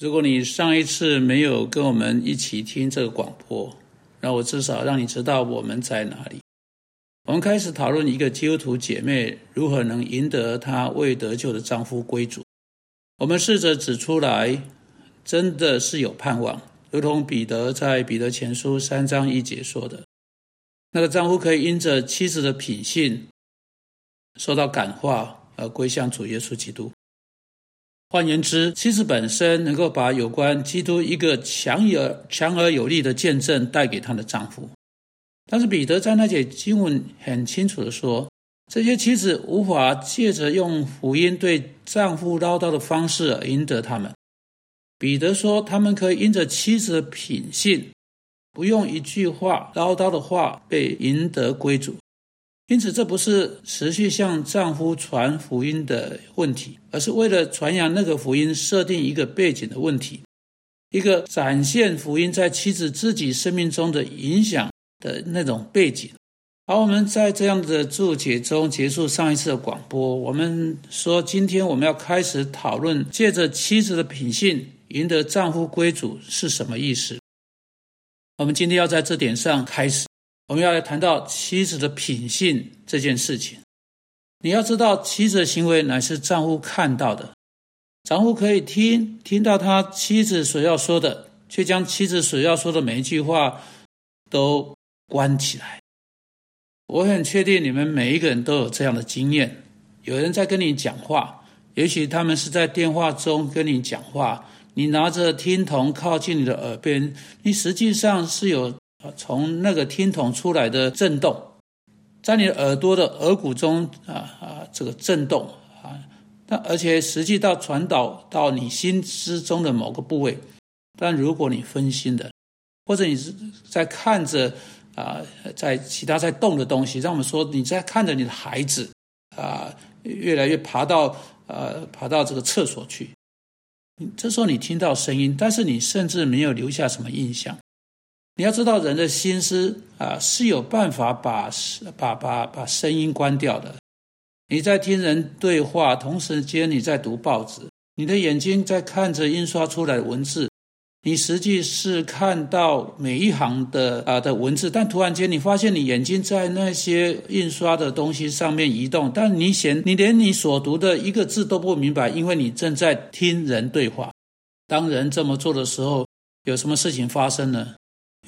如果你上一次没有跟我们一起听这个广播，那我至少让你知道我们在哪里。我们开始讨论一个基督徒姐妹如何能赢得她未得救的丈夫归主。我们试着指出来，真的是有盼望，如同彼得在彼得前书三章一节说的：“那个丈夫可以因着妻子的品性受到感化而归向主耶稣基督。”换言之，妻子本身能够把有关基督一个强而强而有力的见证带给她的丈夫。但是彼得在那节经文很清楚的说，这些妻子无法借着用福音对丈夫唠叨的方式而赢得他们。彼得说，他们可以因着妻子的品性，不用一句话唠叨的话被赢得归主。因此，这不是持续向丈夫传福音的问题，而是为了传扬那个福音设定一个背景的问题，一个展现福音在妻子自己生命中的影响。的那种背景，好，我们在这样的注解中结束上一次的广播。我们说，今天我们要开始讨论，借着妻子的品性赢得丈夫归主是什么意思。我们今天要在这点上开始，我们要来谈到妻子的品性这件事情。你要知道，妻子的行为乃是丈夫看到的，丈夫可以听听到他妻子所要说的，却将妻子所要说的每一句话都。关起来，我很确定你们每一个人都有这样的经验。有人在跟你讲话，也许他们是在电话中跟你讲话，你拿着听筒靠近你的耳边，你实际上是有从那个听筒出来的震动，在你耳朵的耳骨中啊啊这个震动啊，但而且实际到传导到你心之中的某个部位。但如果你分心的，或者你是在看着。啊，在其他在动的东西，让我们说你在看着你的孩子啊，越来越爬到呃爬到这个厕所去。这时候你听到声音，但是你甚至没有留下什么印象。你要知道，人的心思啊是有办法把把把把声音关掉的。你在听人对话，同时间你在读报纸，你的眼睛在看着印刷出来的文字。你实际是看到每一行的啊的文字，但突然间你发现你眼睛在那些印刷的东西上面移动，但你显你连你所读的一个字都不明白，因为你正在听人对话。当人这么做的时候，有什么事情发生呢？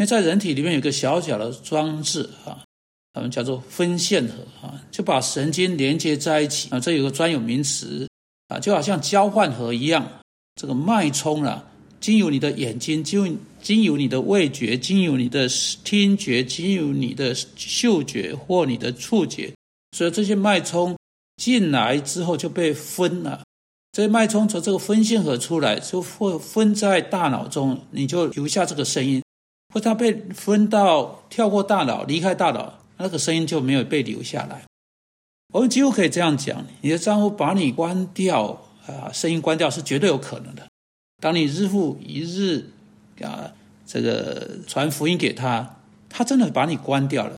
因为在人体里面有个小小的装置啊，我们叫做分线盒啊，就把神经连接在一起啊。这有个专有名词啊，就好像交换盒一样，这个脉冲啊。经由你的眼睛，经经由你的味觉，经由你的听觉，经由你的嗅觉或你的触觉，所以这些脉冲进来之后就被分了。这些脉冲从这个分线盒出来，就会分在大脑中，你就留下这个声音；或他被分到跳过大脑，离开大脑，那个声音就没有被留下来。我们几乎可以这样讲：你的丈夫把你关掉啊，声音关掉是绝对有可能的。当你日复一日啊，这个传福音给他，他真的把你关掉了。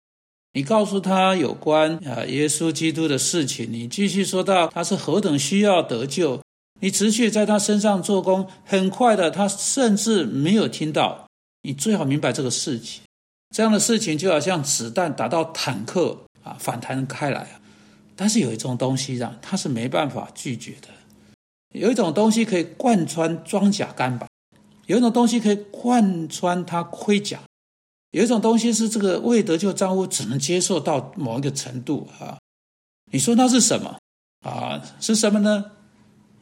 你告诉他有关啊耶稣基督的事情，你继续说到他是何等需要得救，你持续在他身上做工，很快的，他甚至没有听到。你最好明白这个事情，这样的事情就好像子弹打到坦克啊，反弹开来啊。但是有一种东西啊，他是没办法拒绝的。有一种东西可以贯穿装甲钢板，有一种东西可以贯穿它盔甲，有一种东西是这个未得救丈夫只能接受到某一个程度啊。你说那是什么啊？是什么呢？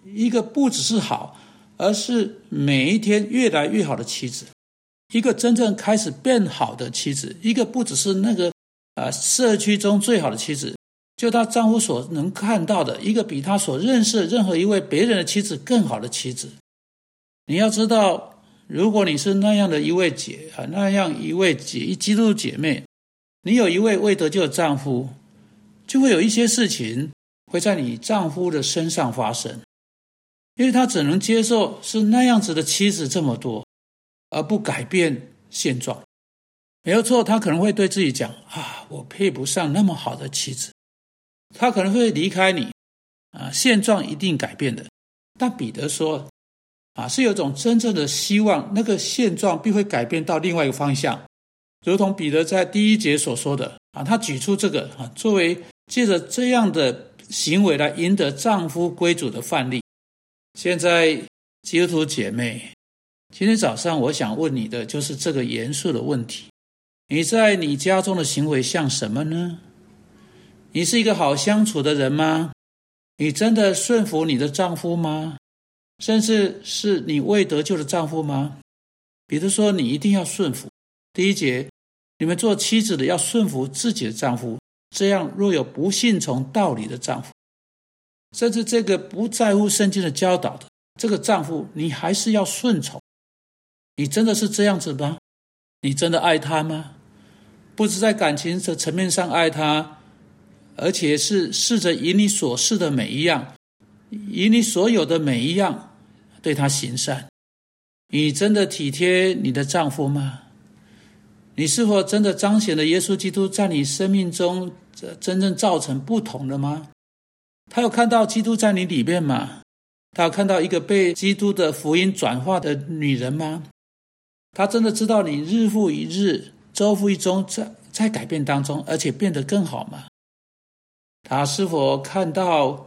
一个不只是好，而是每一天越来越好的妻子，一个真正开始变好的妻子，一个不只是那个啊社区中最好的妻子。就她丈夫所能看到的一个比她所认识任何一位别人的妻子更好的妻子，你要知道，如果你是那样的一位姐啊，那样一位姐一基督姐妹，你有一位未得救的丈夫，就会有一些事情会在你丈夫的身上发生，因为他只能接受是那样子的妻子这么多，而不改变现状。没有错，他可能会对自己讲啊，我配不上那么好的妻子。他可能会离开你，啊，现状一定改变的。但彼得说，啊，是有种真正的希望，那个现状必会改变到另外一个方向，如同彼得在第一节所说的啊，他举出这个啊，作为借着这样的行为来赢得丈夫归主的范例。现在基督徒姐妹，今天早上我想问你的就是这个严肃的问题：你在你家中的行为像什么呢？你是一个好相处的人吗？你真的顺服你的丈夫吗？甚至是你未得救的丈夫吗？比如说，你一定要顺服。第一节，你们做妻子的要顺服自己的丈夫，这样若有不信从道理的丈夫，甚至这个不在乎圣经的教导的这个丈夫，你还是要顺从。你真的是这样子吗？你真的爱他吗？不止在感情的层面上爱他，而且是试着以你所示的每一样，以你所有的每一样。对他行善，你真的体贴你的丈夫吗？你是否真的彰显了耶稣基督在你生命中真正造成不同的吗？他有看到基督在你里面吗？他有看到一个被基督的福音转化的女人吗？他真的知道你日复一日、周复一周在在改变当中，而且变得更好吗？他是否看到？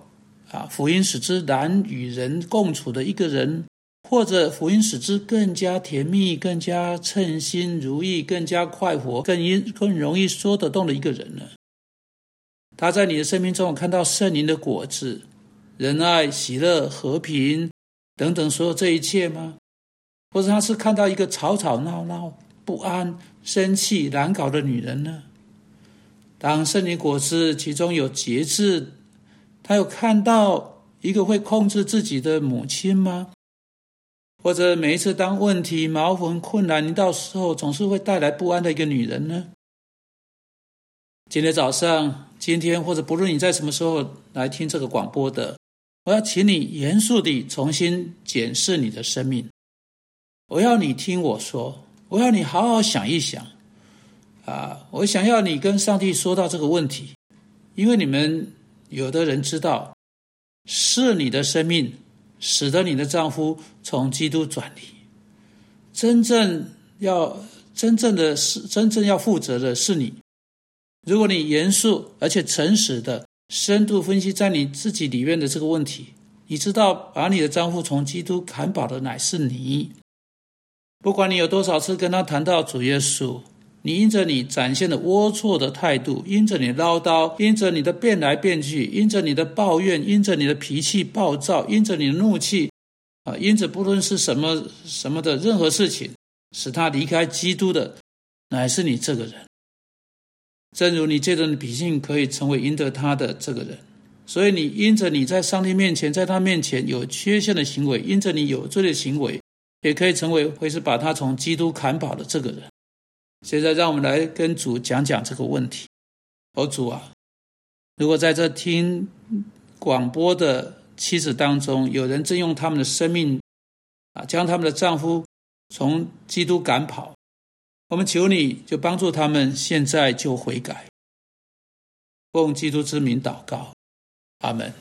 啊，福音使之难与人共处的一个人，或者福音使之更加甜蜜、更加称心如意、更加快活、更易更容易说得动的一个人呢？他在你的生命中看到圣灵的果子，仁爱、喜乐、和平等等所有这一切吗？或者他是看到一个吵吵闹闹、不安、生气、难搞的女人呢？当圣灵果子其中有节制。他有看到一个会控制自己的母亲吗？或者每一次当问题、矛盾、困难临到时候，总是会带来不安的一个女人呢？今天早上、今天或者不论你在什么时候来听这个广播的，我要请你严肃地重新检视你的生命。我要你听我说，我要你好好想一想。啊，我想要你跟上帝说到这个问题，因为你们。有的人知道，是你的生命使得你的丈夫从基督转离。真正要真正的是真正要负责的是你。如果你严肃而且诚实的深度分析在你自己里面的这个问题，你知道把你的丈夫从基督砍跑的乃是你。不管你有多少次跟他谈到主耶稣。你因着你展现的龌龊的态度，因着你唠叨，因着你的变来变去，因着你的抱怨，因着你的脾气暴躁，因着你的怒气，啊，因着不论是什么什么的任何事情，使他离开基督的，乃是你这个人。正如你这种脾性可以成为赢得他的这个人，所以你因着你在上帝面前，在他面前有缺陷的行为，因着你有罪的行为，也可以成为会是把他从基督砍跑的这个人。现在让我们来跟主讲讲这个问题。哦，主啊，如果在这听广播的妻子当中，有人正用他们的生命啊，将他们的丈夫从基督赶跑，我们求你就帮助他们现在就悔改，奉基督之名祷告，阿门。